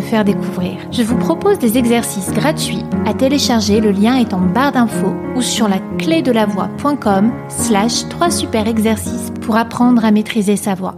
faire découvrir. Je vous propose des exercices gratuits à télécharger, le lien est en barre d'infos ou sur la clé de la voix.com slash 3 super exercices pour apprendre à maîtriser sa voix.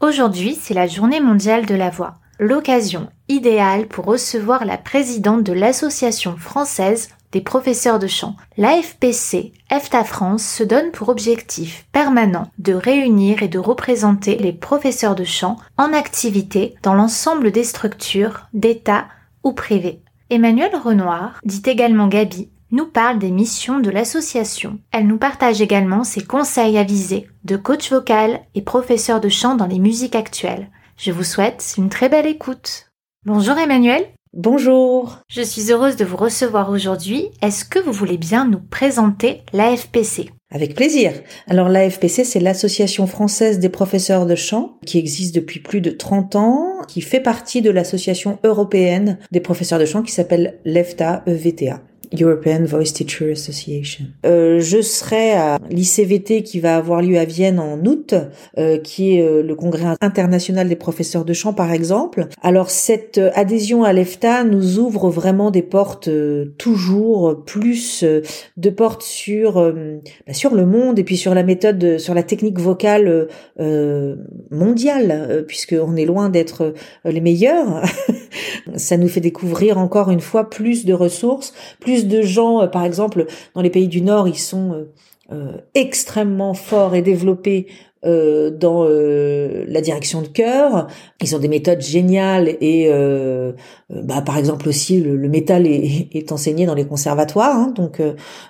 Aujourd'hui, c'est la journée mondiale de la voix. L'occasion idéale pour recevoir la présidente de l'Association française des professeurs de chant. L'AFPC, EFTA France, se donne pour objectif permanent de réunir et de représenter les professeurs de chant en activité dans l'ensemble des structures, d'État ou privées. Emmanuel Renoir, dit également Gabi, nous parle des missions de l'association. Elle nous partage également ses conseils avisés de coach vocal et professeur de chant dans les musiques actuelles. Je vous souhaite une très belle écoute. Bonjour Emmanuel. Bonjour. Je suis heureuse de vous recevoir aujourd'hui. Est-ce que vous voulez bien nous présenter l'AFPC avec plaisir. Alors l'AFPC, c'est l'Association française des professeurs de chant, qui existe depuis plus de 30 ans, qui fait partie de l'Association européenne des professeurs de chant, qui s'appelle l'EFTA, EVTA. European Voice Teacher Association. Euh, je serai à l'ICVT qui va avoir lieu à Vienne en août, euh, qui est euh, le congrès international des professeurs de chant par exemple. Alors cette euh, adhésion à l'EFTA nous ouvre vraiment des portes euh, toujours plus de portes sur bah, sur le monde et puis sur la méthode, sur la technique vocale mondiale, puisque on est loin d'être les meilleurs. Ça nous fait découvrir encore une fois plus de ressources, plus de gens, euh, par exemple, dans les pays du Nord, ils sont euh, euh, extrêmement forts et développés dans la direction de chœur. Ils ont des méthodes géniales et, bah, par exemple aussi, le, métal est, enseigné dans les conservatoires, hein, donc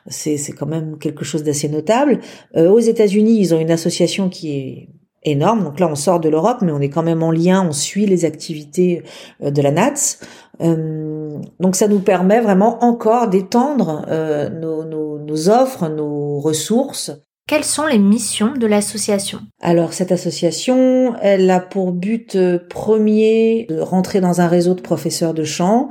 c'est quand même quelque chose d'assez notable. aux États-Unis, ils ont une association qui est énorme. Donc là, on sort de l'Europe, mais on est quand même en lien, on suit les activités de la NATS. Euh, donc ça nous permet vraiment encore d'étendre euh, nos, nos, nos, offres, nos ressources. Quelles sont les missions de l'association? Alors cette association, elle a pour but euh, premier de rentrer dans un réseau de professeurs de chant,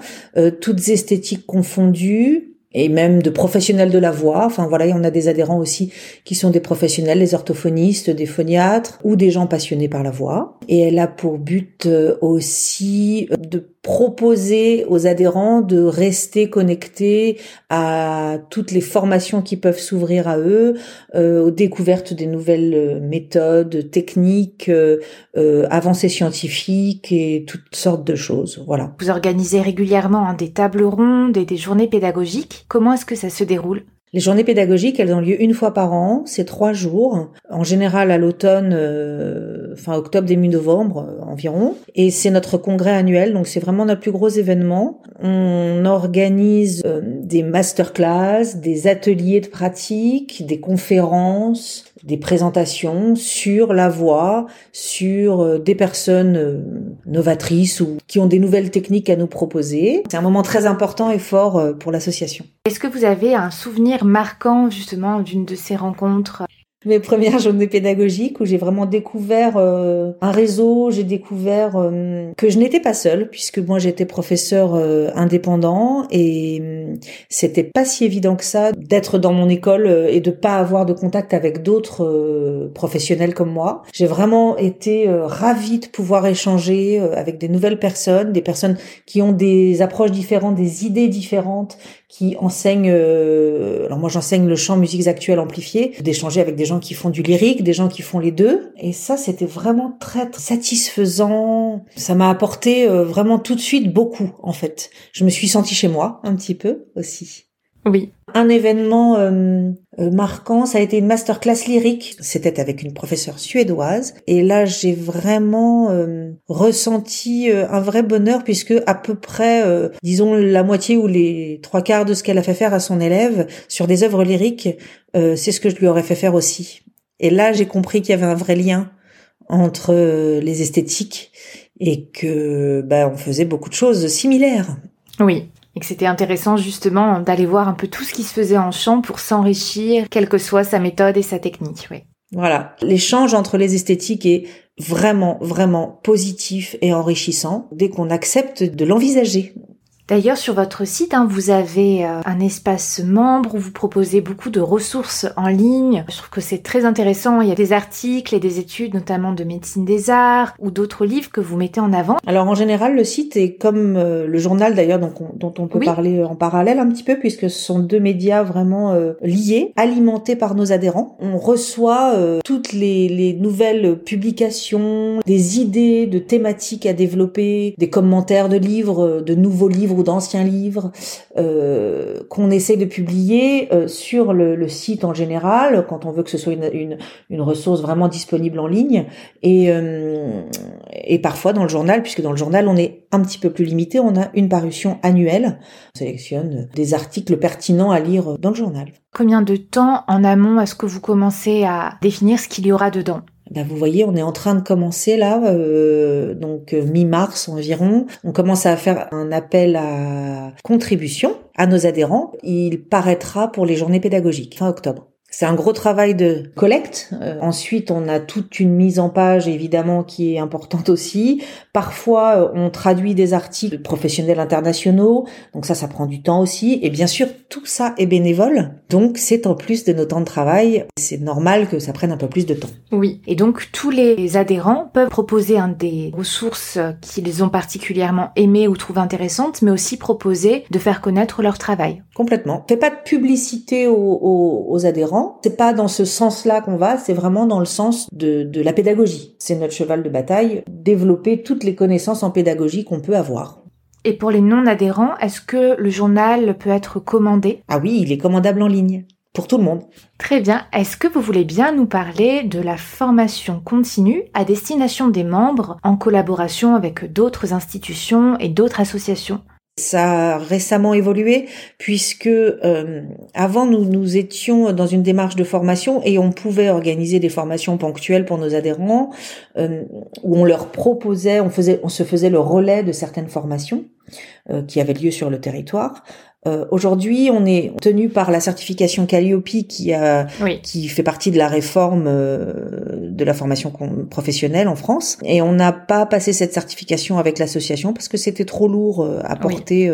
toutes esthétiques confondues, et même de professionnels de la voix. Enfin voilà, on a des adhérents aussi qui sont des professionnels, des orthophonistes, des phoniatres ou des gens passionnés par la voix. Et elle a pour but aussi de proposer aux adhérents de rester connectés à toutes les formations qui peuvent s'ouvrir à eux, euh, aux découvertes des nouvelles euh, méthodes, techniques, euh, euh, avancées scientifiques et toutes sortes de choses. Voilà. Vous organisez régulièrement hein, des tables rondes et des journées pédagogiques. Comment est-ce que ça se déroule? Les journées pédagogiques, elles ont lieu une fois par an, c'est trois jours, en général à l'automne, euh, fin octobre, début novembre euh, environ. Et c'est notre congrès annuel, donc c'est vraiment notre plus gros événement. On organise euh, des masterclass, des ateliers de pratique, des conférences, des présentations sur la voix, sur euh, des personnes euh, novatrices ou qui ont des nouvelles techniques à nous proposer. C'est un moment très important et fort euh, pour l'association. Est-ce que vous avez un souvenir marquant justement d'une de ces rencontres? Mes premières journées pédagogiques où j'ai vraiment découvert euh, un réseau, j'ai découvert euh, que je n'étais pas seule puisque moi j'étais professeur euh, indépendant et c'était pas si évident que ça d'être dans mon école et de pas avoir de contact avec d'autres professionnels comme moi. J'ai vraiment été ravie de pouvoir échanger avec des nouvelles personnes, des personnes qui ont des approches différentes, des idées différentes, qui enseignent alors moi j'enseigne le chant musiques actuelles amplifiées, d'échanger avec des gens qui font du lyrique, des gens qui font les deux. Et ça, c'était vraiment très, satisfaisant. Ça m'a apporté euh, vraiment tout de suite beaucoup, en fait. Je me suis sentie chez moi, un petit peu aussi. Oui. Un événement euh, euh, marquant, ça a été une masterclass lyrique. C'était avec une professeure suédoise. Et là, j'ai vraiment ressenti un vrai bonheur puisque à peu près, disons, la moitié ou les trois quarts de ce qu'elle a fait faire à son élève sur des œuvres lyriques, c'est ce que je lui aurais fait faire aussi. Et là, j'ai compris qu'il y avait un vrai lien entre les esthétiques et que bah, on faisait beaucoup de choses similaires. Oui, et que c'était intéressant justement d'aller voir un peu tout ce qui se faisait en chant pour s'enrichir, quelle que soit sa méthode et sa technique. Oui. Voilà, l'échange entre les esthétiques est vraiment, vraiment positif et enrichissant dès qu'on accepte de l'envisager. D'ailleurs, sur votre site, hein, vous avez euh, un espace membre où vous proposez beaucoup de ressources en ligne. Je trouve que c'est très intéressant. Il y a des articles et des études, notamment de médecine des arts ou d'autres livres que vous mettez en avant. Alors, en général, le site est comme euh, le journal d'ailleurs, dont, dont on peut parler en parallèle un petit peu, puisque ce sont deux médias vraiment euh, liés, alimentés par nos adhérents. On reçoit toutes les, les nouvelles publications, des idées de thématiques à développer, des commentaires de livres, de nouveaux livres ou d'anciens livres euh, qu'on essaie de publier euh, sur le, site en général, quand on veut que ce soit une, ressource vraiment disponible en ligne, et, euh, et parfois dans le journal, puisque dans le journal on est un petit peu plus limité, on a une parution annuelle, on sélectionne des articles pertinents à lire dans le journal. Combien de temps en amont est-ce que vous commencez à définir ce qu'il y aura dedans? Ben vous voyez, on est en train de commencer là, euh, donc euh, mi-mars environ. On commence à faire un appel à contribution à nos adhérents. Il paraîtra pour les journées pédagogiques fin octobre. C'est un gros travail de collecte. Euh, ensuite, on a toute une mise en page, évidemment, qui est importante aussi. Parfois, euh, on traduit des articles professionnels internationaux, donc ça, ça prend du temps aussi. Et bien sûr, tout ça est bénévole, donc c'est en plus de nos temps de travail. C'est normal que ça prenne un peu plus de temps. Oui, et donc tous les adhérents peuvent proposer un des ressources qu'ils ont particulièrement aimées ou trouvent intéressantes, mais aussi proposer de faire connaître leur travail. Complètement. On fait pas de publicité aux, aux adhérents c'est pas dans ce sens-là qu'on va, c'est vraiment dans le sens de, de la pédagogie. C'est notre cheval de bataille, développer toutes les connaissances en pédagogie qu'on peut avoir. Et pour les non-adhérents, est-ce que le journal peut être commandé? Ah oui, il est commandable en ligne. Pour tout le monde. Très bien. Est-ce que vous voulez bien nous parler de la formation continue à destination des membres en collaboration avec d'autres institutions et d'autres associations? Ça a récemment évolué puisque euh, avant nous nous étions dans une démarche de formation et on pouvait organiser des formations ponctuelles pour nos adhérents euh, où on leur proposait, on faisait, on se faisait le relais de certaines formations euh, qui avaient lieu sur le territoire. Euh, aujourd'hui, on est tenu par la certification Calliope qui a, qui fait partie de la réforme euh, de la formation professionnelle en France, et on n'a pas passé cette certification avec l'association parce que c'était trop lourd euh, à porter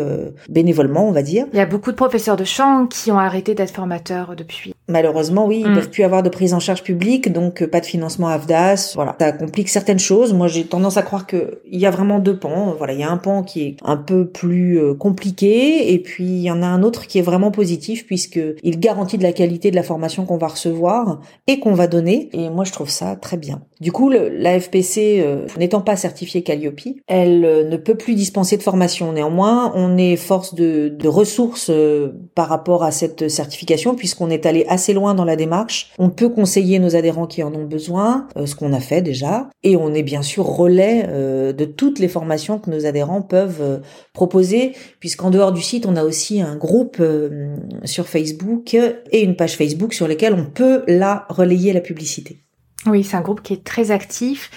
bénévolement, on va dire. Il y a beaucoup de professeurs de chant qui ont arrêté d'être formateurs depuis. Malheureusement, oui, ils mm. peuvent plus avoir de prise en charge publique, donc pas de financement AFDAS. Voilà, ça complique certaines choses. Moi, j'ai tendance à croire que il y a vraiment deux pans. Voilà, il y a un pan qui est un peu plus compliqué, et puis il y en a un autre qui est vraiment positif puisque il garantit de la qualité de la formation qu'on va recevoir et qu'on va donner. Et moi, je trouve ça très bien. Du coup, la FPC, euh, n'étant pas certifiée Calliope, elle euh, ne peut plus dispenser de formation. Néanmoins, on est force de, ressources euh, par rapport à cette certification puisqu'on est allé assez loin dans la démarche. On peut conseiller nos adhérents qui en ont besoin, ce qu'on a fait déjà, et on est bien sûr relais de toutes les formations que nos adhérents peuvent proposer, puisqu'en dehors du site, on a aussi un groupe sur Facebook et une page Facebook sur lesquelles on peut là relayer la publicité. Oui, c'est un groupe qui est très actif.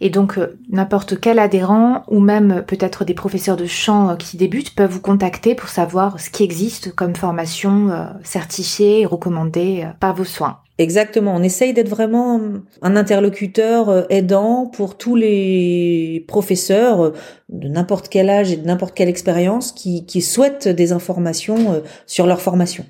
Et donc, euh, n'importe quel adhérent ou même peut-être des professeurs de chant euh, qui débutent peuvent vous contacter pour savoir ce qui existe comme formation certifiée et recommandée par vos soins. Exactement, on essaye d'être vraiment un interlocuteur euh, aidant pour tous les professeurs euh, de n'importe quel âge et de n'importe quelle expérience qui, souhaitent des informations euh, sur leur formation.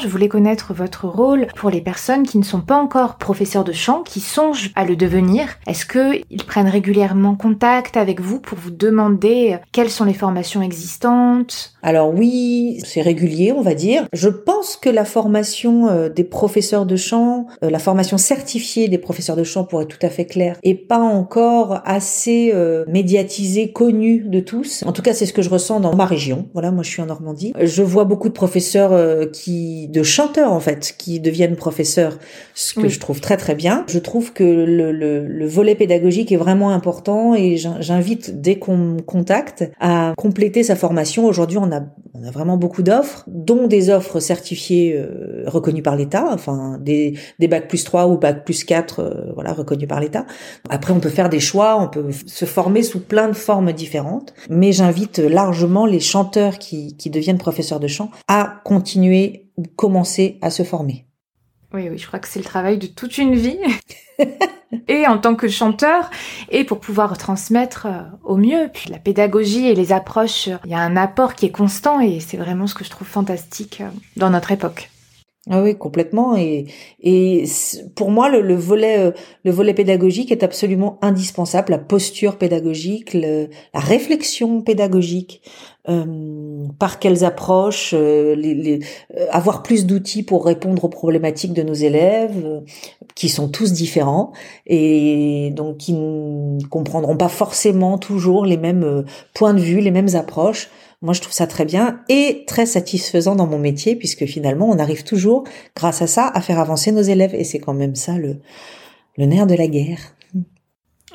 Je voulais connaître votre rôle pour les personnes qui ne sont pas encore professeurs de chant, qui songent à le devenir. Est-ce qu'ils prennent régulièrement contact avec vous pour vous demander quelles sont les formations existantes? Alors oui, c'est régulier, on va dire. Je pense que la formation euh, des professeurs de chant, euh, la formation certifiée des professeurs de chant pour être tout à fait clair, est pas encore assez euh, médiatisée, connue de tous. En tout cas, c'est ce que je ressens dans ma région. Voilà, moi je suis en Normandie. Je vois beaucoup de professeurs qui de chanteurs en fait qui deviennent professeurs, ce que je trouve très très bien. Je trouve que le, le, le volet pédagogique est vraiment important et j'invite dès qu'on me contacte à compléter sa formation. Aujourd'hui, on a on a vraiment beaucoup d'offres, dont des offres certifiées euh, reconnues par l'État, enfin des des bac plus 3 ou bac plus 4 euh, voilà reconnus par l'État. Après, on peut faire des choix, on peut se former sous plein de formes différentes, mais j'invite largement les chanteurs qui, qui deviennent professeurs de chant à continuer ou commencer à se former. Oui, oui, je crois que c'est le travail de toute une vie. et en tant que chanteur, et pour pouvoir transmettre euh, au mieux. Puis la pédagogie et les approches, il y a un apport qui est constant et c'est vraiment ce que je trouve fantastique euh, dans notre époque. Ah oui, complètement. Et, et pour moi, le, volet, euh, le volet pédagogique est absolument indispensable. La posture pédagogique, la réflexion pédagogique, euh, par quelles approches, euh, les, avoir plus d'outils pour répondre aux problématiques de nos élèves, qui sont tous différents et donc qui ne comprendront pas forcément toujours les mêmes points de vue, les mêmes approches. Moi, je trouve ça très bien et très satisfaisant dans mon métier puisque finalement, on arrive toujours, grâce à ça, à faire avancer nos élèves et c'est quand même ça le, le nerf de la guerre.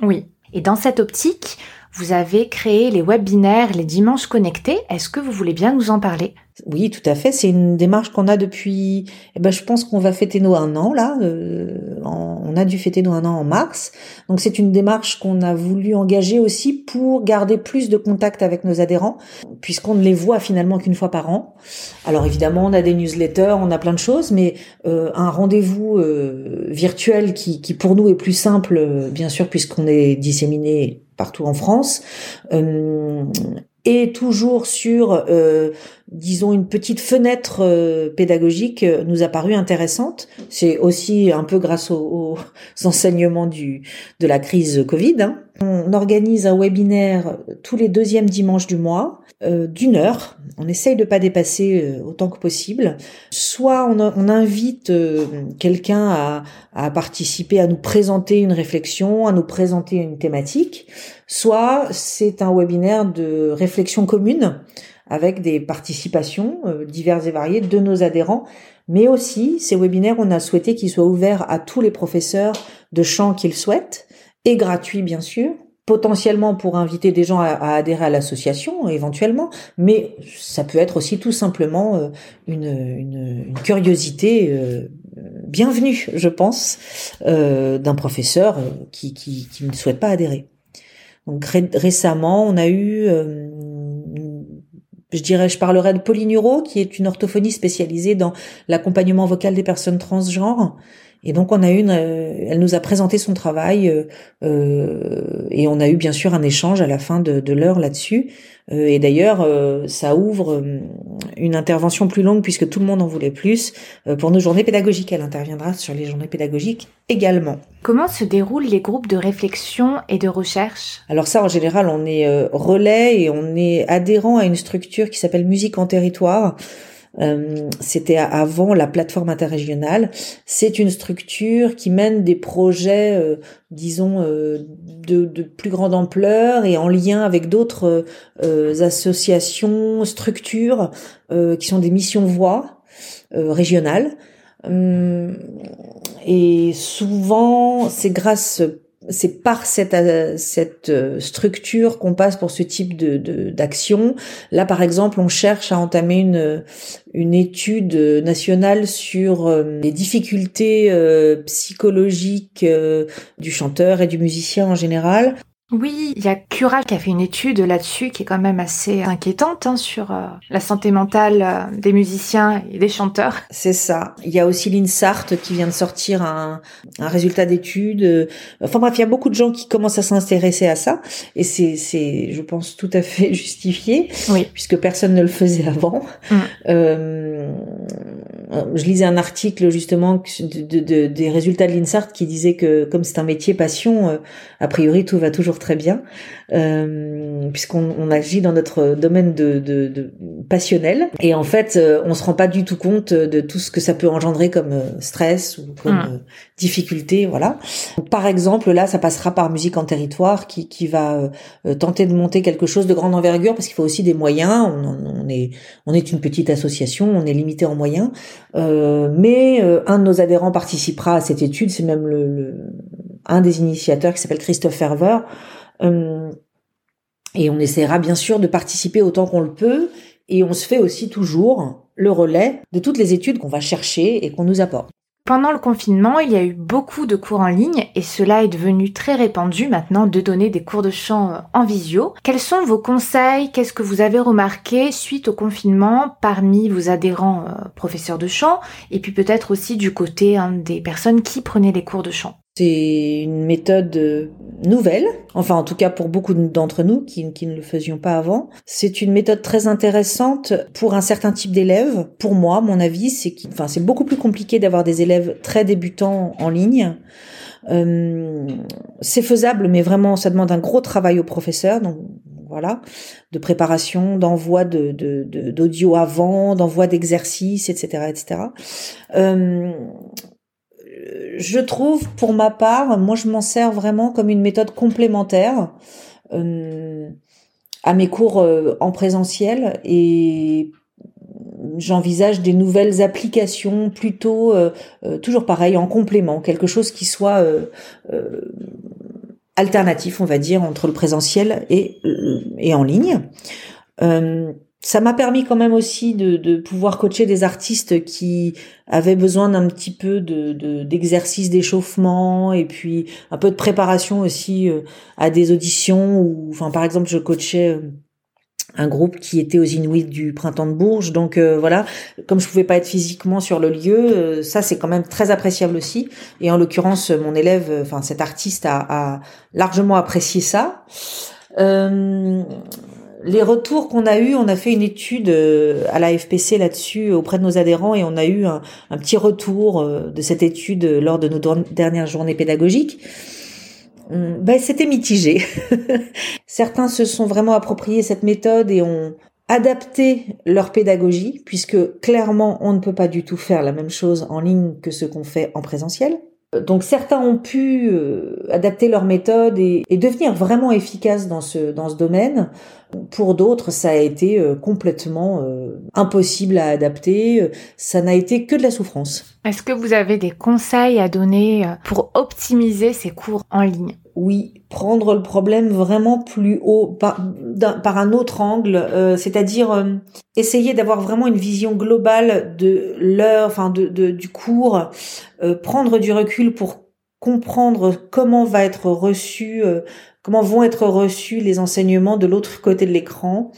Oui. Et dans cette optique, vous avez créé les webinaires, les dimanches connectés. Est-ce que vous voulez bien nous en parler? Oui, tout à fait. C'est une démarche qu'on a depuis. Eh ben, je pense qu'on va fêter nos un an là. Euh, on a dû fêter nos un an en mars. Donc c'est une démarche qu'on a voulu engager aussi pour garder plus de contact avec nos adhérents, puisqu'on ne les voit finalement qu'une fois par an. Alors évidemment, on a des newsletters, on a plein de choses, mais euh, un rendez-vous euh, virtuel qui, qui pour nous est plus simple, bien sûr, puisqu'on est disséminé partout en France, euh, et toujours sur, euh, disons, une petite fenêtre euh, pédagogique nous a paru intéressante. C'est aussi un peu grâce aux, enseignements du, de la crise Covid. Hein. On organise un webinaire tous les deuxièmes dimanches du mois, d'une heure. On essaye de pas dépasser autant que possible. Soit on, on invite quelqu'un à, à participer, à nous présenter une réflexion, à nous présenter une thématique, soit c'est un webinaire de réflexion commune avec des participations euh, diverses et variées de nos adhérents, mais aussi ces webinaires, on a souhaité qu'ils soient ouverts à tous les professeurs de chant qu'ils souhaitent, et gratuits bien sûr, potentiellement pour inviter des gens à, adhérer à l'association éventuellement, mais ça peut être aussi tout simplement euh, une, une, une curiosité euh, bienvenue, je pense, euh, d'un professeur qui, qui, qui, ne souhaite pas adhérer. Donc récemment, on a eu, je dirais, je parlerai de Pauline Hureau, qui est une orthophonie spécialisée dans l'accompagnement vocal des personnes transgenres, et donc on a une, euh, elle nous a présenté son travail euh, euh, et on a eu bien sûr un échange à la fin de, de l'heure là-dessus. et d'ailleurs, ça ouvre une intervention plus longue puisque tout le monde en voulait plus pour nos journées pédagogiques. Elle interviendra sur les journées pédagogiques également. Comment se déroulent les groupes de réflexion et de recherche? Alors ça, en général, on est relais et on est adhérent à une structure qui s'appelle Musique en territoire. Euh, c'était avant la plateforme interrégionale. C'est une structure qui mène des projets, euh, disons, euh, de, de, plus grande ampleur et en lien avec d'autres associations, structures qui sont des missions voix régionales. et souvent, c'est grâce c'est par cette, euh, cette euh, structure qu'on passe pour ce type de d'action. Là, par exemple, on cherche à entamer une, une étude nationale sur euh, les difficultés psychologiques du chanteur et du musicien en général. Oui, il y a Cura qui a fait une étude là-dessus qui est quand même assez inquiétante hein, sur euh, la santé mentale euh, des musiciens et des chanteurs. C'est ça. Il y a aussi l'INSART qui vient de sortir un, un résultat d'étude. Enfin bref, il y a beaucoup de gens qui commencent à s'intéresser à ça et c'est, c'est, je pense, tout à fait justifié, oui. puisque personne ne le faisait avant. Mm. Euh, je lisais un article justement de, de, des résultats de l'INSART qui disait que comme c'est un métier passion, euh, a priori tout va toujours très bien, euh, puisqu'on on agit dans notre domaine de, de, de, passionnel. Et en fait, euh, on se rend pas du tout compte de tout ce que ça peut engendrer comme euh, stress ou comme mmh. difficulté. Voilà. Par exemple, là, ça passera par Musique en territoire qui, qui va tenter de monter quelque chose de grande envergure parce qu'il faut aussi des moyens. On, on, est on est une petite association, on est limité en moyens. Mais un de nos adhérents participera à cette étude, c'est même le, un des initiateurs qui s'appelle Christophe Ferver. et on essaiera bien sûr de participer autant qu'on le peut. Et on se fait aussi toujours le relais de toutes les études qu'on va chercher et qu'on nous apporte. Pendant le confinement, il y a eu beaucoup de cours en ligne et cela est devenu très répandu maintenant de donner des cours de chant euh, en visio. Quels sont vos conseils? Qu'est-ce que vous avez remarqué suite au confinement parmi vos adhérents euh, professeurs de chant? Et puis peut-être aussi du côté hein, des personnes qui prenaient les cours de chant c'est une méthode euh, nouvelle, enfin en tout cas pour beaucoup d'entre nous qui, ne le faisions pas avant. C'est une méthode très intéressante pour un certain type d'élèves. Pour moi, mon avis, c'est que, enfin c'est beaucoup plus compliqué d'avoir des élèves très débutants en ligne. Euh, c'est faisable, mais vraiment ça demande un gros travail au professeur. Donc voilà, de préparation, d'envoi de, d'audio avant, d'envoi d'exercices, etc., etc. je trouve, pour ma part, moi je m'en sers vraiment comme une méthode complémentaire euh, à mes cours euh, en présentiel et j'envisage des nouvelles applications plutôt euh, toujours pareil en complément, quelque chose qui soit alternatif, on va dire, entre le présentiel et, et en ligne ça m'a permis quand même aussi de, de, pouvoir coacher des artistes qui avaient besoin d'un petit peu de d'exercice d'échauffement et puis un peu de préparation aussi euh, à des auditions ou enfin par exemple je coachais euh, un groupe qui était aux Inuits du printemps de Bourges. Donc euh, voilà comme je pouvais pas être physiquement sur le lieu ça c'est quand même très appréciable aussi. Et en l'occurrence mon élève enfin cet artiste a, a largement apprécié ça les retours qu'on a eu, on a fait une étude euh, à la FPC là-dessus auprès de nos adhérents et on a eu un, petit retour euh, de cette étude lors de nos dernières journées pédagogiques. Hum, ben, c'était mitigé. Certains se sont vraiment appropriés cette méthode et ont adapté leur pédagogie, puisque clairement on ne peut pas du tout faire la même chose en ligne que ce qu'on fait en présentiel. Donc certains ont pu euh, adapter leur méthode et, devenir vraiment efficaces dans ce, dans ce domaine. Pour d'autres, ça a été euh, complètement euh, impossible à adapter. Ça n'a été que de la souffrance. Est-ce que vous avez des conseils à donner pour optimiser ces cours en ligne? Oui, prendre le problème vraiment plus haut, par, un autre angle, euh, c'est-à-dire euh, essayer d'avoir vraiment une vision globale de l'heure, enfin du cours, euh, prendre du recul pour comprendre comment va être reçu, comment vont être reçus les enseignements de l'autre côté de l'écran,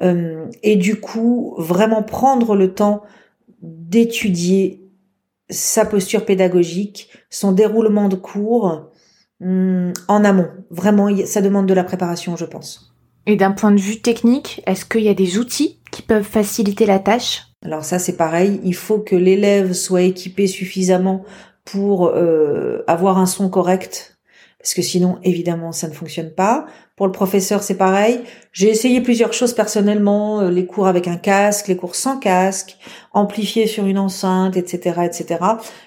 et du coup vraiment prendre le temps d'étudier sa posture pédagogique, son déroulement de cours, Hmm, en amont. Vraiment, ça demande de la préparation, je pense. Et d'un point de vue technique, est-ce qu'il y a des outils qui peuvent faciliter la tâche? Alors ça, c'est pareil. Il faut que l'élève soit équipé suffisamment pour euh, avoir un son correct, parce que sinon, évidemment, ça ne fonctionne pas. Pour le professeur, c'est pareil. J'ai essayé plusieurs choses personnellement, euh, les cours avec un casque, les cours sans casque, amplifiés sur une enceinte, etc., etc.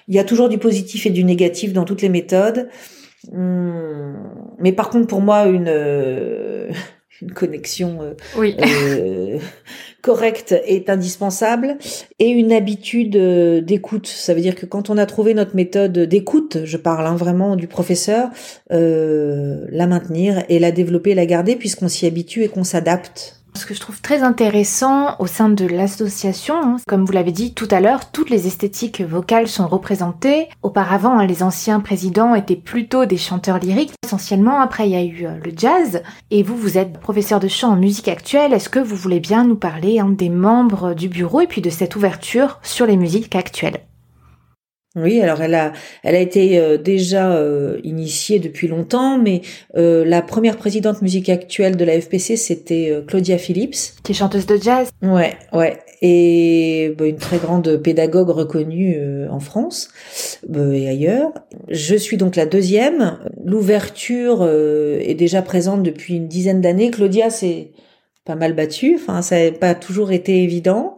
Il y a toujours du positif et du négatif dans toutes les méthodes. Hmm. Mais par contre, pour moi, une, euh, une connexion euh, euh, correcte est indispensable et une habitude d'écoute. Ça veut dire que quand on a trouvé notre méthode d'écoute, je parle hein, vraiment du professeur, la maintenir et la développer, la garder puisqu'on s'y habitue et qu'on s'adapte ce que je trouve très intéressant au sein de l'association, hein, comme vous l'avez dit tout à l'heure, toutes les esthétiques vocales sont représentées. Auparavant, hein, les anciens présidents étaient plutôt des chanteurs lyriques. Essentiellement, après, il y a eu euh, le jazz. Et vous, vous êtes professeur de chant en musique actuelle. Est-ce que vous voulez bien nous parler hein, des membres du bureau et puis de cette ouverture sur les musiques actuelles? Oui, alors elle a, elle a été euh, déjà euh, initiée depuis longtemps, mais euh, la première présidente musique actuelle de la FPC, c'était Claudia Phillips. Qui est chanteuse de jazz. Ouais, ouais. Et bah, une très grande pédagogue reconnue en France et ailleurs. Je suis donc la deuxième. L'ouverture est déjà présente depuis une dizaine d'années. Claudia, c'est pas mal battu. Enfin, ça n'a pas toujours été évident.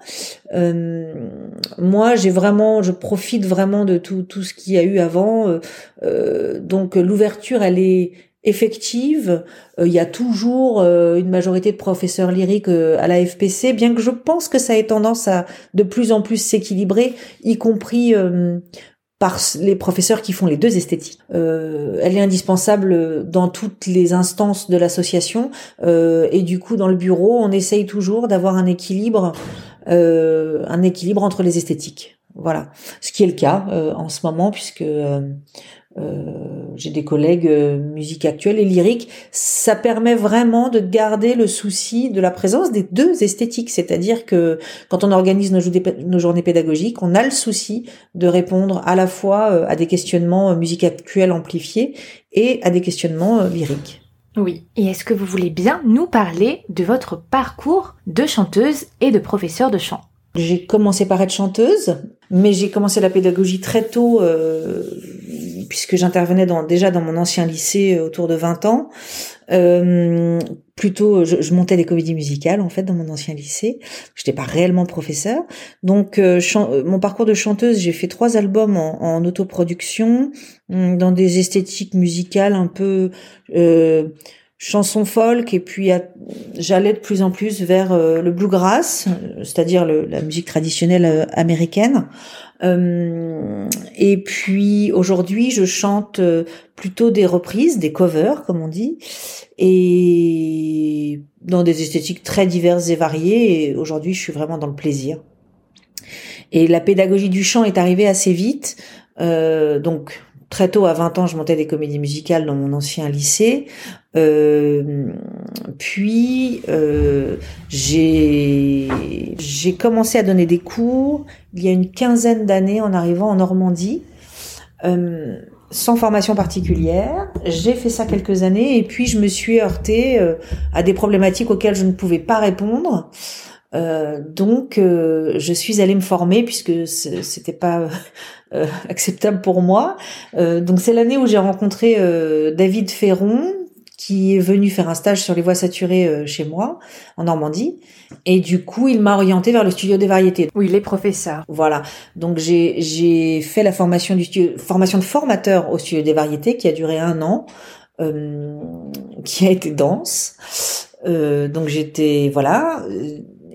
Euh, moi, j'ai vraiment, je profite vraiment de tout tout ce qu'il y a eu avant. Euh, euh donc l'ouverture, elle est effective. Il y a toujours une majorité de professeurs lyriques à la FPC, bien que je pense que ça ait tendance à de plus en plus s'équilibrer, y compris par les professeurs qui font les deux esthétiques. Euh, elle est indispensable dans toutes les instances de l'association euh, et du coup dans le bureau on essaye toujours d'avoir un équilibre, euh, un équilibre entre les esthétiques. Voilà, ce qui est le cas en ce moment puisque euh, j'ai des collègues euh, musique actuelle et lyrique. Ça permet vraiment de garder le souci de la présence des deux esthétiques, c'est-à-dire que quand on organise nos, journées pédagogiques, on a le souci de répondre à la fois euh, à des questionnements musique actuelle amplifiés et à des questionnements lyriques. Oui. Et est-ce que vous voulez bien nous parler de votre parcours de chanteuse et de professeur de chant? J'ai commencé par être chanteuse, mais j'ai commencé la pédagogie très tôt. Euh, puisque j'intervenais dans, déjà dans mon ancien lycée euh, autour de 20 ans. Euh, plutôt, je, je, montais des comédies musicales en fait dans mon ancien lycée. Je n'étais pas réellement professeur. Donc, euh, euh, mon parcours de chanteuse, j'ai fait trois albums en, en autoproduction, hum, dans des esthétiques musicales un peu euh, chansons folk et puis j'allais de plus en plus vers le bluegrass, c'est-à-dire la musique traditionnelle américaine. Euh, et puis aujourd'hui, je chante euh, plutôt des reprises, des covers, comme on dit, et dans des esthétiques très diverses et variées. Et aujourd'hui, je suis vraiment dans le plaisir. Et la pédagogie du chant est arrivée assez vite. Euh, donc très tôt, à 20 ans, je montais des comédies musicales dans mon ancien lycée. Euh, puis euh, j'ai commencé à donner des cours il y a une quinzaine d'années en arrivant en Normandie. Euh, sans formation particulière. J'ai fait ça quelques années et puis je me suis heurtée euh, à des problématiques auxquelles je ne pouvais pas répondre. Euh, donc, euh, je suis allée me former puisque c'était pas euh, acceptable pour moi. donc, c'est l'année où j'ai rencontré David Ferron, qui est venu faire un stage sur les voix saturées chez moi, en Normandie. Et du coup, il m'a orienté vers le studio des variétés. Oui, les professeurs. Voilà. Donc, j'ai j'ai fait la formation du studio, formation de formateur au studio des variétés qui a duré un an, qui a été dense. donc, j'étais voilà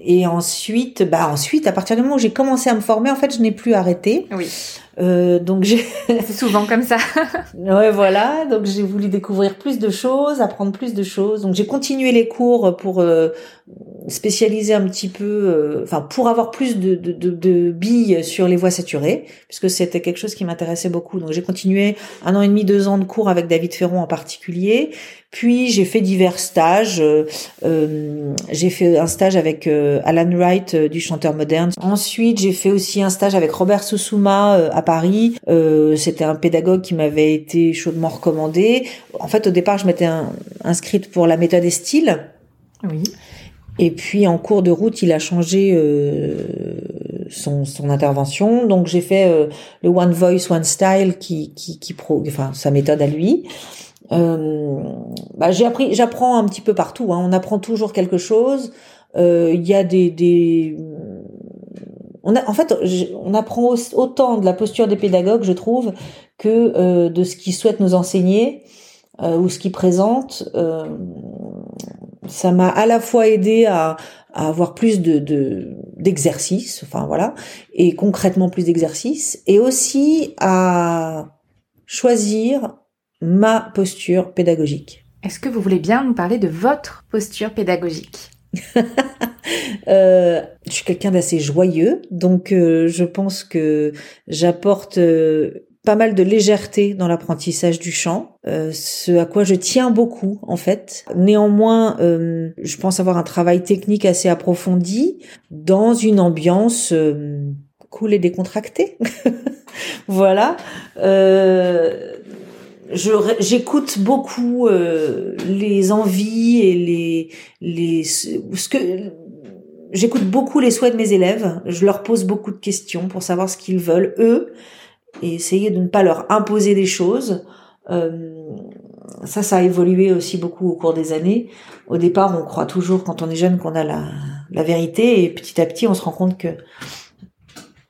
et ensuite, bah ensuite, à partir du moment où j'ai commencé à me former, en fait, je n'ai plus arrêté. Oui. Euh, donc j'ai. C'est souvent comme ça. ouais, voilà. Donc j'ai voulu découvrir plus de choses, apprendre plus de choses. Donc j'ai continué les cours pour euh, spécialiser un petit peu, euh, enfin pour avoir plus de, de, de, de, billes sur les voies saturées, puisque c'était quelque chose qui m'intéressait beaucoup. Donc j'ai continué un an et demi, deux ans de cours avec David Ferron en particulier. Puis j'ai fait divers stages. Euh, euh j'ai fait un stage avec Alan Wright du chanteur moderne. Ensuite j'ai fait aussi un stage avec Robert Susuma à Paris. c'était un pédagogue qui m'avait été chaudement recommandé. En fait au départ je m'étais inscrite pour la méthode et style. Oui. Et puis en cours de route, il a changé euh, son, son, intervention. Donc j'ai fait euh, le One Voice, One Style, qui, qui, qui pro, enfin sa méthode à lui. Euh, bah, j'ai appris, j'apprends un petit peu partout. Hein. On apprend toujours quelque chose. Euh, il y a des, des on a, en fait, on apprend autant de la posture des pédagogues, je trouve, que euh, de ce qu'ils souhaitent nous enseigner ou ce qu'ils présentent ça m'a à la fois aidé à, avoir plus de d'exercices, enfin voilà, et concrètement plus d'exercices, et aussi à choisir ma posture pédagogique. Est-ce que vous voulez bien nous parler de votre posture pédagogique? Euh, je suis quelqu'un d'assez joyeux, donc euh, je pense que j'apporte euh, pas mal de légèreté dans l'apprentissage du chant, euh, ce à quoi je tiens beaucoup en fait. Néanmoins, euh, je pense avoir un travail technique assez approfondi dans une ambiance euh, cool et décontractée. voilà. j'écoute beaucoup les envies et les les ce que j'écoute beaucoup les souhaits de mes élèves. Je leur pose beaucoup de questions pour savoir ce qu'ils veulent eux et essayer de ne pas leur imposer des choses. Euh, ça, ça a évolué aussi beaucoup au cours des années. Au départ, on croit toujours quand on est jeune qu'on a la, la vérité et petit à petit, on se rend compte que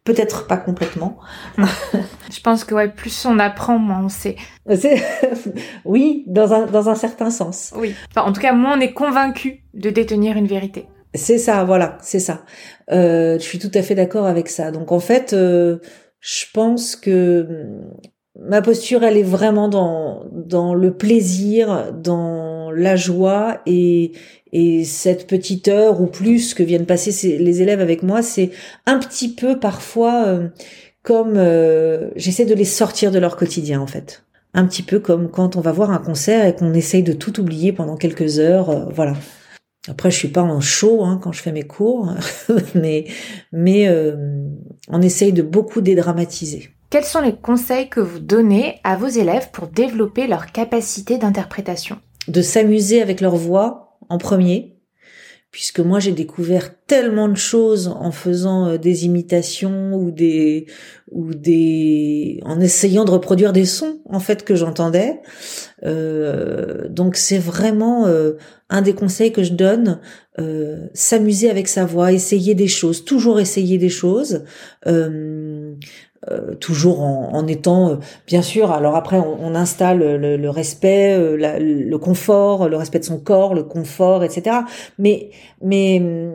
Peut-être pas complètement. Je pense que ouais, plus on apprend, moins on sait. oui, dans un, dans un certain sens. Oui. Enfin, en tout cas, moins on est convaincu de détenir une vérité. C'est ça, voilà, c'est ça. Euh, je suis tout à fait d'accord avec ça. Donc en fait, euh, je pense que ma posture, elle est vraiment dans dans le plaisir, dans la joie et et cette petite heure ou plus que viennent passer les élèves avec moi, c'est un petit peu parfois euh, comme euh, j'essaie de les sortir de leur quotidien en fait. Un petit peu comme quand on va voir un concert et qu'on essaye de tout oublier pendant quelques heures, euh, voilà. Après, je suis pas en show hein, quand je fais mes cours, mais mais on essaye de beaucoup dédramatiser. Quels sont les conseils que vous donnez à vos élèves pour développer leur capacité d'interprétation? De s'amuser avec leur voix en premier, puisque moi j'ai découvert tellement de choses en faisant euh, des imitations ou des ou des en essayant de reproduire des sons en fait que j'entendais. Euh, donc c'est vraiment euh, un des conseils que je donne s'amuser avec sa voix, essayer des choses, toujours essayer des choses. Euh, toujours en, étant euh, bien sûr alors après on, installe le, le respect euh, le confort le respect de son corps le confort etc mais mais hum,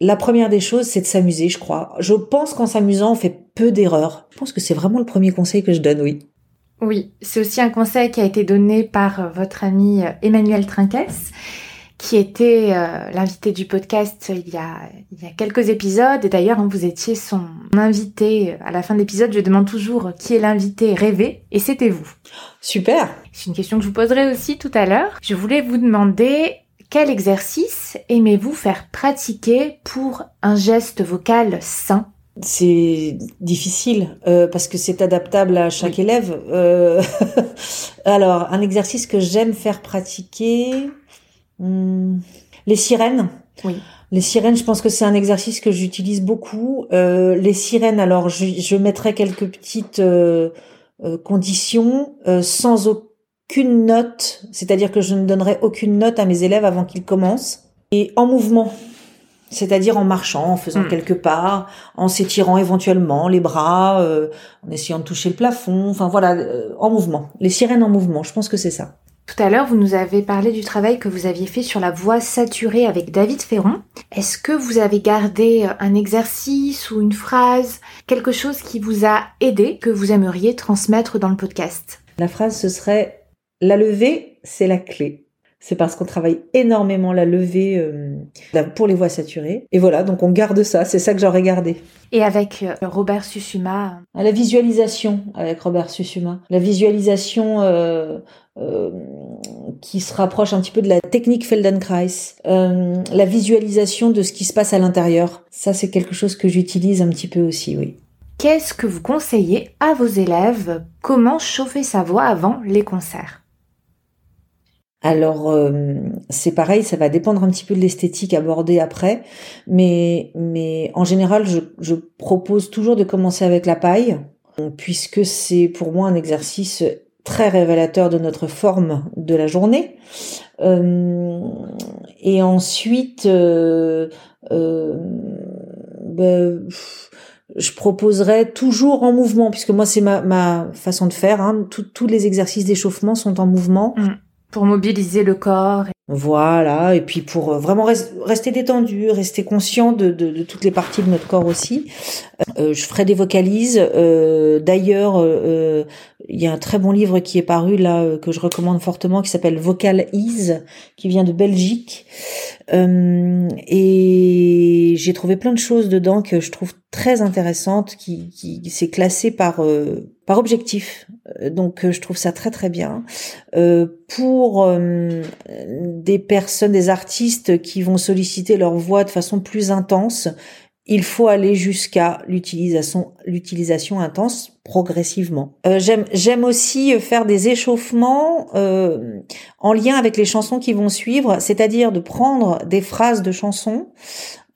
la première des choses c'est de s'amuser je crois. Je pense qu'en s'amusant on fait peu d'erreurs. Je pense que c'est vraiment le premier conseil que je donne oui. Oui c'est aussi un conseil qui a été donné par votre ami Emmanuel Trinquès qui était euh, l'invité du podcast il y, a, il y a quelques épisodes. Et d'ailleurs, hein, vous étiez son invité. À la fin de l'épisode, je demande toujours qui est l'invité rêvé. Et c'était vous. Super. C'est une question que je vous poserai aussi tout à l'heure. Je voulais vous demander quel exercice aimez-vous faire pratiquer pour un geste vocal sain? C'est difficile euh, parce que c'est adaptable à chaque élève. Euh, alors, un exercice que j'aime faire pratiquer, Les sirènes. Oui. Les sirènes, je pense que c'est un exercice que j'utilise beaucoup. Euh, les sirènes, alors je, je mettrai quelques petites euh, euh, conditions sans aucune note, c'est-à-dire que je ne donnerai aucune note à mes élèves avant qu'ils commencent. Et en mouvement, c'est-à-dire en marchant, en faisant hmm. quelques pas, en s'étirant éventuellement les bras, en essayant de toucher le plafond, enfin voilà, en mouvement. Les sirènes en mouvement, je pense que c'est ça. Tout à l'heure, vous nous avez parlé du travail que vous aviez fait sur la voix saturée avec David Ferron. Est-ce que vous avez gardé euh, un exercice ou une phrase, quelque chose qui vous a aidé, que vous aimeriez transmettre dans le podcast? La phrase, ce serait La levée, c'est la clé c'est parce qu'on travaille énormément la levée euh, pour les voix saturées. Et voilà, donc on garde ça, c'est ça que j'aurais gardé. Et avec euh, Robert Susuma La visualisation avec Robert Susuma. La visualisation euh, euh, qui se rapproche un petit peu de la technique Feldenkrais. la visualisation de ce qui se passe à l'intérieur. Ça, c'est quelque chose que j'utilise un petit peu aussi, oui. Qu'est-ce que vous conseillez à vos élèves? Comment chauffer sa voix avant les concerts? Alors euh, c'est pareil, ça va dépendre un petit peu de l'esthétique abordée après, mais mais en général je, propose toujours de commencer avec la paille puisque c'est pour moi un exercice très révélateur de notre forme de la journée. Euh, et ensuite, euh, ben, je proposerai toujours en mouvement, puisque moi c'est ma, ma façon de faire. Hein. tous les exercices d'échauffement sont en mouvement. Mmh. Pour mobiliser le corps. Voilà, et puis pour euh, vraiment rester détendu, rester conscient de, toutes les parties de notre corps aussi. Euh, je ferai des vocalises. Euh, D'ailleurs, euh, il y a un très bon livre qui est paru là que je recommande fortement, qui s'appelle Vocal Ease, qui vient de Belgique. et j'ai trouvé plein de choses dedans que je trouve très intéressantes, qui, qui s'est classé par par objectif. Donc je trouve ça très très bien. pour des personnes, des artistes qui vont solliciter leur voix de façon plus intense, il faut aller jusqu'à l'utilisation, l'utilisation intense progressivement. Euh, j'aime, j'aime aussi faire des échauffements euh, en lien avec les chansons qui vont suivre, c'est-à-dire de prendre des phrases de chansons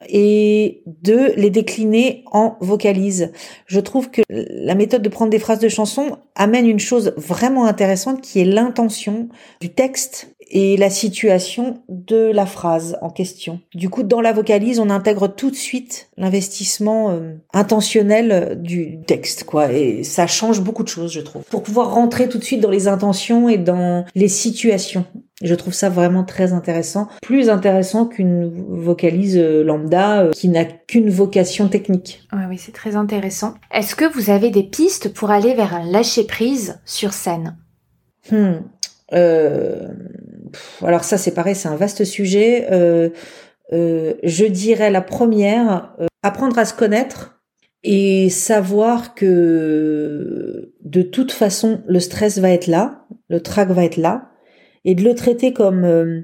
et de les décliner en vocalise. Je trouve que la méthode de prendre des phrases de chansons amène une chose vraiment intéressante qui est l'intention du texte et la situation de la phrase en question. Du coup, dans la vocalise, on intègre tout de suite l'investissement euh, intentionnel du texte, quoi. Et ça change beaucoup de choses, je trouve. Pour pouvoir rentrer tout de suite dans les intentions et dans les situations. Je trouve ça vraiment très intéressant, plus intéressant qu'une vocalise euh, lambda euh, qui n'a qu'une vocation technique. Oui, oui, c'est très intéressant. Est-ce que vous avez des pistes pour aller vers un lâcher prise sur scène? Hmm. euh, Alors ça, c'est pareil, c'est un vaste sujet. Euh, euh, je dirais la première, apprendre à se connaître et savoir que de toute façon, le stress va être là, le trac va être là et de le traiter comme euh,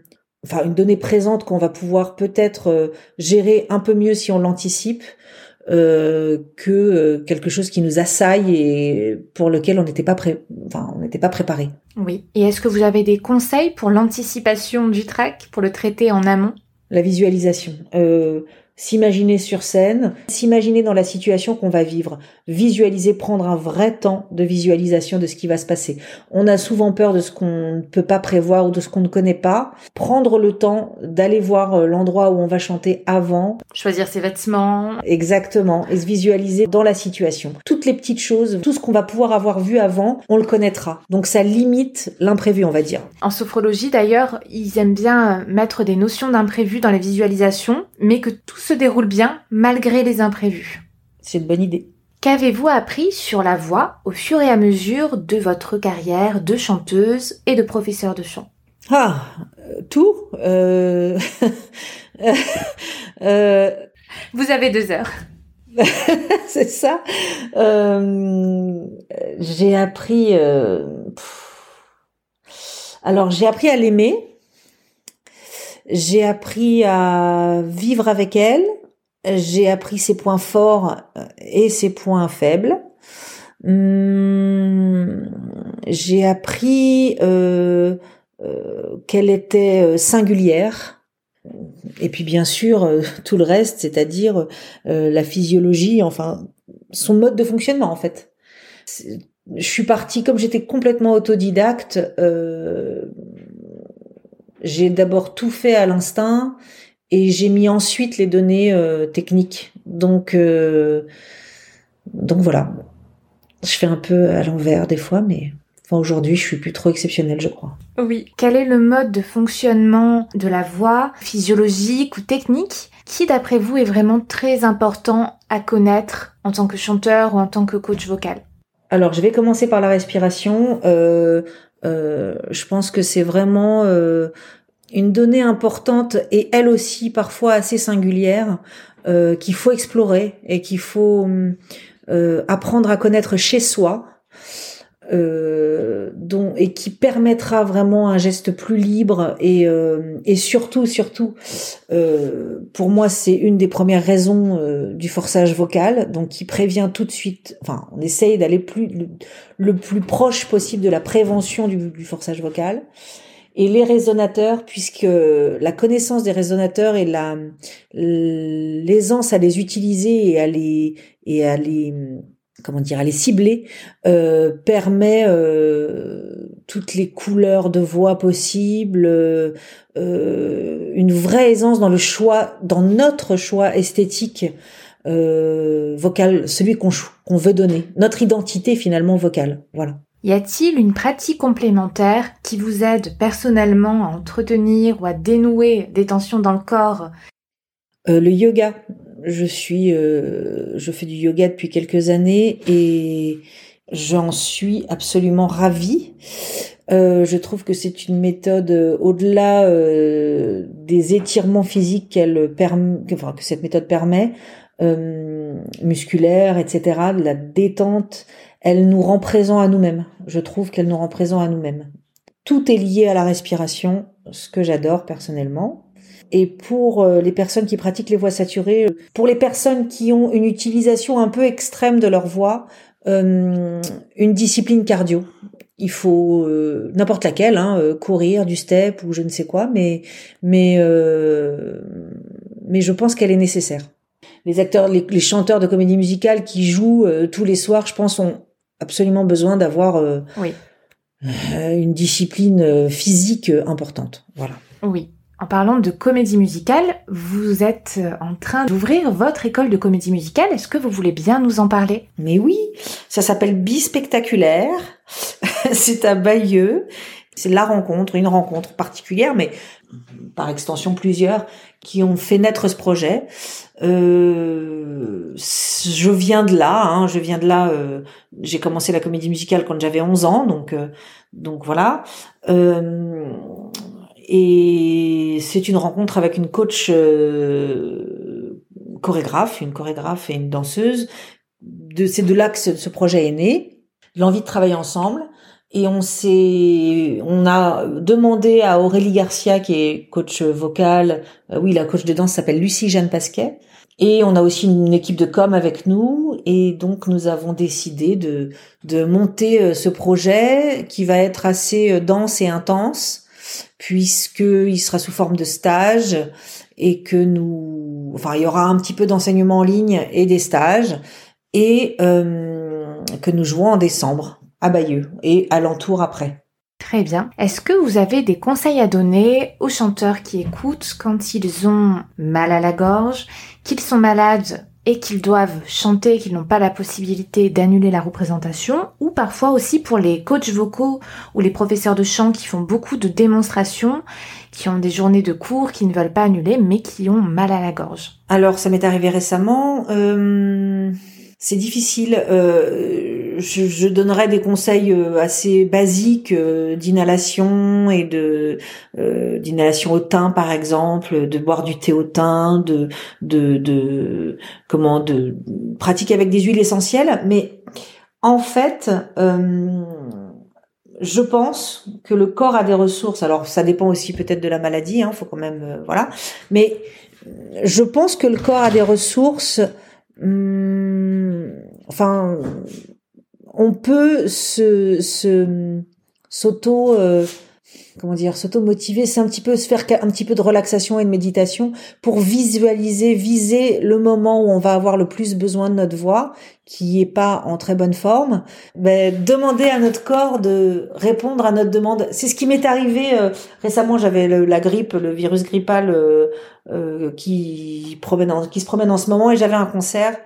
une donnée présente qu'on va pouvoir peut-être euh, gérer un peu mieux si on l'anticipe euh, que quelque chose qui nous assaille et pour lequel on n'était pas pré enfin on n'était pas préparé. Oui. Et est-ce que vous avez des conseils pour l'anticipation du track pour le traiter en amont? La visualisation. Euh, s'imaginer sur scène, s'imaginer dans la situation qu'on va vivre, visualiser, prendre un vrai temps de visualisation de ce qui va se passer. On a souvent peur de ce qu'on ne peut pas prévoir ou de ce qu'on ne connaît pas. Prendre le temps d'aller voir euh, l'endroit où on va chanter avant. Choisir ses vêtements. Exactement. Et se visualiser dans la situation. Toutes les petites choses, tout ce qu'on va pouvoir avoir vu avant, on le connaîtra. Donc ça limite l'imprévu, on va dire. En sophrologie d'ailleurs, ils aiment bien mettre des notions d'imprévu dans la visualisation, mais que tout se déroule bien malgré les imprévus. C'est une bonne idée. Qu'avez-vous appris sur la voix au fur et à mesure de votre carrière de chanteuse et de professeur de chant? Ah, euh, tout. Euh, euh... Vous avez deux heures. C'est ça. Euh, j'ai appris. Alors j'ai appris à l'aimer j'ai appris à vivre avec elle. J'ai appris ses points forts et ses points faibles. Hum, j'ai appris euh, euh, qu'elle était euh, singulière. Et puis bien sûr tout le reste, c'est-à-dire la physiologie, enfin son mode de fonctionnement en fait. Je suis partie comme j'étais complètement autodidacte. J'ai d'abord tout fait à l'instinct et j'ai mis ensuite les données euh, techniques. Donc, euh, donc voilà. Je fais un peu à l'envers des fois, mais enfin, aujourd'hui, je suis plus trop exceptionnelle, je crois. Oui. Quel est le mode de fonctionnement de la voix, physiologique ou technique, qui d'après vous est vraiment très important à connaître en tant que chanteur ou en tant que coach vocal? Alors, je vais commencer par la respiration. Euh, je pense que c'est vraiment euh, une donnée importante et elle aussi parfois assez singulière euh, qu'il faut explorer et qu'il faut apprendre à connaître chez soi. Dont, et qui permettra vraiment un geste plus libre et, et surtout surtout pour moi c'est une des premières raisons du forçage vocal donc qui prévient tout de suite enfin on essaye d'aller plus le plus proche possible de la prévention du, forçage vocal. Et les résonateurs, puisque la connaissance des résonateurs et la l'aisance à les utiliser et à les et à les comment dire à les cibler euh, permet euh, toutes les couleurs de voix possibles, euh, une vraie aisance dans le choix, dans notre choix esthétique vocal, celui qu'on veut donner, notre identité finalement vocale. Voilà. Y a-t-il une pratique complémentaire qui vous aide personnellement à entretenir ou à dénouer des tensions dans le corps? Euh, Le yoga. Je suis, euh, je fais du yoga depuis quelques années et j'en suis absolument ravie. Euh, je trouve que c'est une méthode euh, au-delà des étirements physiques qu'elle permet, enfin, que cette méthode permet, musculaire, etc., de la détente, elle nous rend présents à nous-mêmes. Je trouve qu'elle nous rend présents à nous-mêmes. Tout est lié à la respiration, ce que j'adore personnellement. Et pour euh, les personnes qui pratiquent les voix saturées, pour les personnes qui ont une utilisation un peu extrême de leur voix, euh, une discipline cardio. Il faut n'importe laquelle, hein, courir, du step ou je ne sais quoi, mais mais mais je pense qu'elle est nécessaire. Les acteurs, les, chanteurs de comédie musicale qui jouent tous les soirs, je pense, ont absolument besoin d'avoir oui. une discipline physique importante. Voilà. Oui. En parlant de comédie musicale, vous êtes euh, en train d'ouvrir votre école de comédie musicale. Est-ce que vous voulez bien nous en parler? Mais oui, ça s'appelle Bispectaculaire. c'est à Bayeux. C'est la rencontre, une rencontre particulière, mais par extension plusieurs, qui ont fait naître ce projet. Euh, je viens de là, hein, je viens de là. Euh, j'ai commencé la comédie musicale quand j'avais 11 ans, donc donc voilà. Et c'est une rencontre avec une coach euh, chorégraphe, une chorégraphe et une danseuse. C'est de là que ce, projet est né. L'envie de travailler ensemble. Et on s'est, on a demandé à Aurélie Garcia, qui est coach vocal, euh, oui, la coach de danse s'appelle Lucie Jeanne Pasquet. Et on a aussi une équipe de com avec nous. Et donc, nous avons décidé de, de monter euh, ce projet qui va être assez dense et intense puisqu'il sera sous forme de stage et que nous, enfin, il y aura un petit peu d'enseignement en ligne et des stages et euh, que nous jouons en décembre à Bayeux et alentour après. Très bien. Est-ce que vous avez des conseils à donner aux chanteurs qui écoutent quand ils ont mal à la gorge, qu'ils sont malades et qu'ils doivent chanter, qu'ils n'ont pas la possibilité d'annuler la représentation, ou parfois aussi pour les coachs vocaux ou les professeurs de chant qui font beaucoup de démonstrations, qui ont des journées de cours, qui ne veulent pas annuler, mais qui ont mal à la gorge. Alors, ça m'est arrivé récemment. Euh, c'est difficile. Euh, je, je, donnerais des conseils euh, assez basiques euh, d'inhalation et de euh, d'inhalation au thym par exemple, de boire du thé au thym, de de, de comment de pratiquer avec des huiles essentielles. Mais en fait, je pense que le corps a des ressources. Alors ça dépend aussi peut-être de la maladie. Hein, faut quand même voilà. Mais je pense que le corps a des ressources. Hum, enfin, on peut se, se s'auto euh, comment dire s'auto motiver c'est un petit peu se faire un petit peu de relaxation et de méditation pour visualiser viser le moment où on va avoir le plus besoin de notre voix qui est pas en très bonne forme. Ben, demander à notre corps de répondre à notre demande. C'est ce qui m'est arrivé euh, récemment j'avais la grippe le virus grippal euh, qui promène qui se promène en ce moment et j'avais un concert.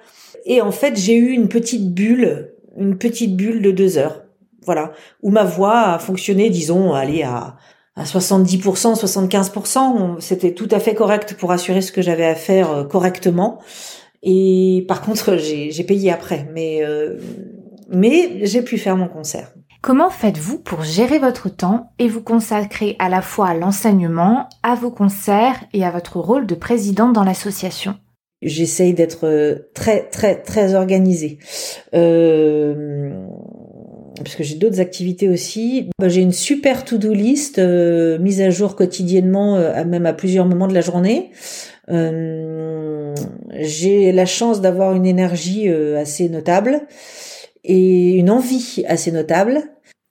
Et en fait, j'ai eu une petite bulle, une petite bulle de deux heures. Voilà. Où ma voix a fonctionné, disons, aller à, à 70%, 75%. C'était tout à fait correct pour assurer ce que j'avais à faire euh, correctement. Et par contre, j'ai payé après. Mais, euh, mais j'ai pu faire mon concert. Comment faites-vous pour gérer votre temps et vous consacrer à la fois à l'enseignement, à vos concerts et à votre rôle de présidente dans l'association? J'essaye d'être euh, très très très organisée. Euh, parce que j'ai d'autres activités aussi. Bah, j'ai une super to-do list euh, mise à jour quotidiennement, euh, même à plusieurs moments de la journée. Euh, j'ai la chance d'avoir une énergie assez notable et une envie assez notable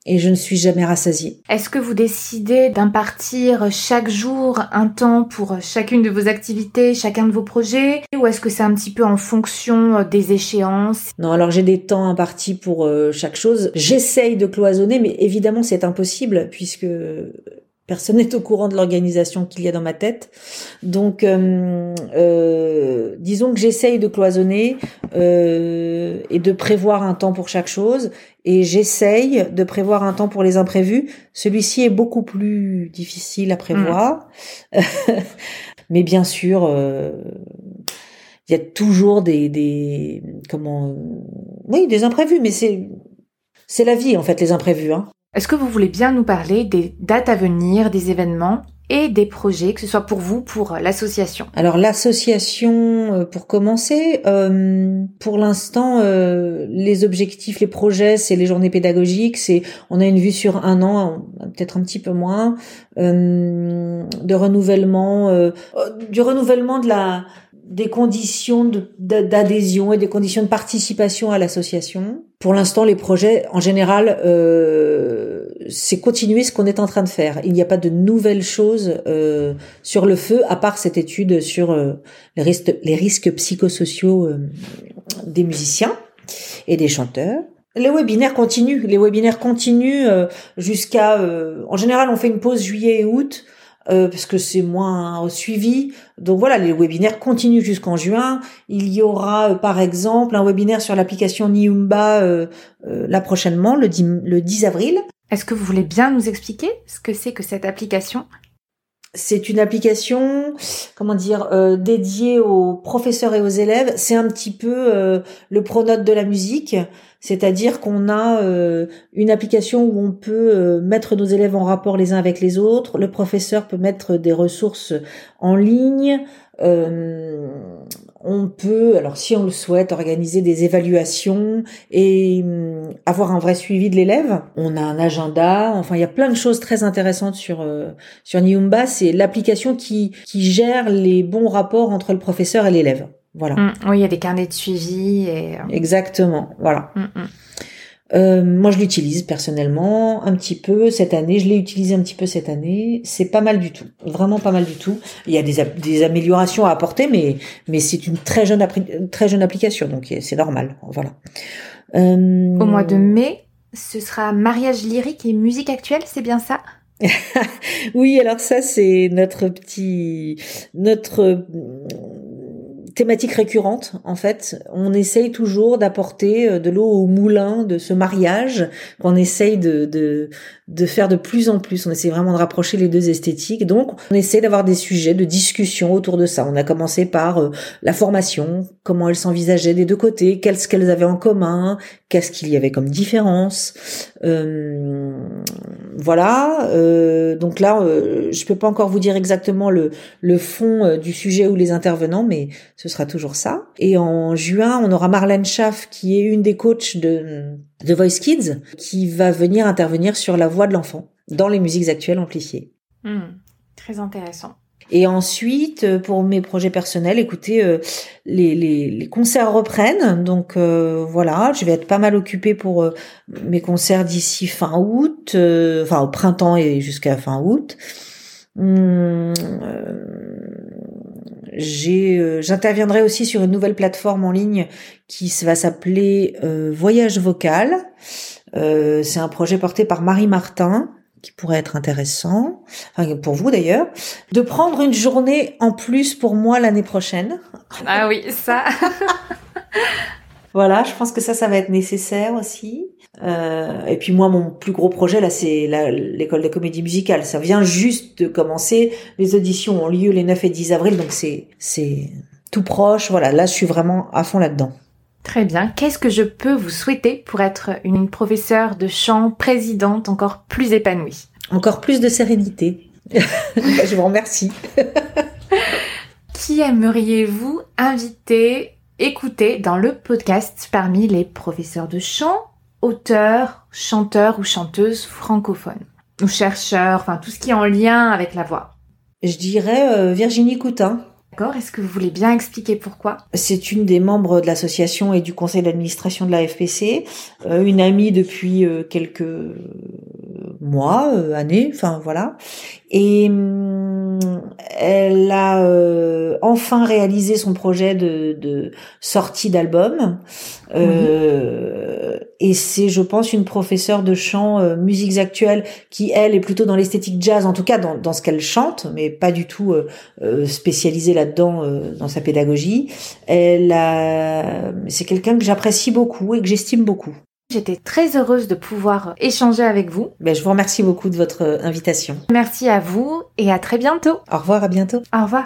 et je ne suis jamais rassasiée. Est-ce que vous décidez d'impartir chaque jour un temps pour chacune de vos activités, chacun de vos projets ou est-ce que c'est un petit peu en fonction euh, des échéances? Non, alors j'ai des temps impartis pour euh, chaque chose. J'essaye de cloisonner mais évidemment c'est impossible puisque Personne n'est au courant de l'organisation qu'il y a dans ma tête. Donc, euh, euh, disons que j'essaye de cloisonner euh, et de prévoir un temps pour chaque chose. Et j'essaye de prévoir un temps pour les imprévus. Celui-ci est beaucoup plus difficile à prévoir. Mm. Mais bien sûr, il y a toujours des, des comment oui des imprévus. Mais c'est c'est la vie en fait les imprévus. Hein. Est-ce que vous voulez bien nous parler des dates à venir, des événements et des projets, que ce soit pour vous, pour l'association? Alors l'association, euh, pour commencer, euh, pour l'instant, euh, les objectifs, les projets, c'est les journées pédagogiques, c'est on a une vue sur un an, peut-être un petit peu moins, de renouvellement, du renouvellement de la des conditions d'adhésion et des conditions de participation à l'association. Pour l'instant, les projets, en général, euh, c'est continuer ce qu'on est en train de faire. Il n'y a pas de nouvelles choses euh, sur le feu, à part cette étude sur euh, les, risques, les risques psychosociaux euh, des musiciens et des chanteurs. Les webinaires continuent. Les webinaires continuent jusqu'à. en général, on fait une pause juillet et août euh, parce que c'est moins suivi. Donc voilà, les webinaires continuent jusqu'en juin. Il y aura euh, par exemple un webinaire sur l'application Niumba euh, là prochainement, le 10, le 10 avril. Est-ce que vous voulez bien nous expliquer ce que c'est que cette application? C'est une application, comment dire, euh, dédiée aux professeurs et aux élèves. C'est un petit peu euh, le pronote de la musique, c'est-à-dire qu'on a euh, une application où on peut mettre nos élèves en rapport les uns avec les autres. Le professeur peut mettre des ressources en ligne. On peut, alors si on le souhaite, organiser des évaluations et hum, avoir un vrai suivi de l'élève. On a un agenda, enfin il y a plein de choses très intéressantes sur sur Niumba. C'est l'application qui qui gère les bons rapports entre le professeur et l'élève. Voilà. Mmh, oui, il y a des carnets de suivi et. Exactement, voilà. Mmh, mmh. Euh, moi, je l'utilise personnellement un petit peu cette année. Je l'ai utilisé un petit peu cette année. C'est pas mal du tout, vraiment pas mal du tout. Il y a des, des améliorations à apporter, mais mais c'est une très jeune très jeune application, donc c'est normal. Voilà. Euh... Au mois de mai, ce sera mariage lyrique et musique actuelle, c'est bien ça? Oui, alors ça c'est notre petit notre thématique récurrente en fait. On essaye toujours d'apporter euh, de l'eau au moulin de ce mariage qu'on essaye de, de, de faire de plus en plus. On essaie vraiment de rapprocher les deux esthétiques. Donc on essaie d'avoir des sujets de discussion autour de ça. On a commencé par euh, la formation, comment elles s'envisageaient des deux côtés, qu'est-ce qu'elles avaient en commun, qu'est-ce qu'il y avait comme différence. Euh, voilà. Euh, donc là, euh, je peux pas encore vous dire exactement le, fond euh, du sujet ou les intervenants, mais ce sera toujours ça. Et en juin, on aura Marlène Schaff, qui est une des coachs de, de Voice Kids, qui va venir intervenir sur la voix de l'enfant dans les musiques actuelles amplifiées. Hmm, très intéressant. Et ensuite, euh, pour mes projets personnels, écoutez, euh, les, les, les, concerts reprennent. Donc euh, voilà, je vais être pas mal occupée pour mes concerts d'ici fin août, enfin au printemps et jusqu'à fin août. Hum, j'interviendrai aussi sur une nouvelle plateforme en ligne qui va s'appeler Voyage Vocal. c'est un projet porté par Marie Martin qui pourrait être intéressant, enfin, pour vous d'ailleurs, de prendre une journée en plus pour moi l'année prochaine. Ah oui, ça. voilà, je pense que ça, ça va être nécessaire aussi. Euh, et puis moi, mon plus gros projet là, c'est l'école de comédie musicale. Ça vient juste de commencer. Les auditions ont lieu les 9 et 10 avril, donc c'est c'est tout proche. Voilà, là, je suis vraiment à fond là-dedans. Très bien. Qu'est-ce que je peux vous souhaiter pour être une professeure de chant présidente encore plus épanouie? Encore plus de sérénité. je vous remercie. Qui aimeriez-vous inviter, écouter dans le podcast parmi les professeurs de chant, auteurs, chanteurs ou chanteuses francophones ou chercheurs, enfin tout ce qui est en lien avec la voix? Je dirais euh, Virginie Coutin. D'accord. Est-ce que vous voulez bien expliquer pourquoi? C'est une des membres de l'association et du conseil d'administration de la FPC, euh, une amie depuis euh, quelques mois, euh, années, enfin voilà. Et hum, elle a enfin réalisé son projet de, sortie d'album. Et c'est, je pense, une professeure de chant musiques actuelles qui, elle, est plutôt dans l'esthétique jazz, en tout cas dans, dans ce qu'elle chante, mais pas du tout spécialisée là dedans euh, dans sa pédagogie. Elle c'est quelqu'un que j'apprécie beaucoup et que j'estime beaucoup. J'étais très heureuse de pouvoir échanger avec vous. Ben, je vous remercie beaucoup de votre euh, invitation. Merci à vous et à très bientôt. Au revoir, à bientôt. Au revoir.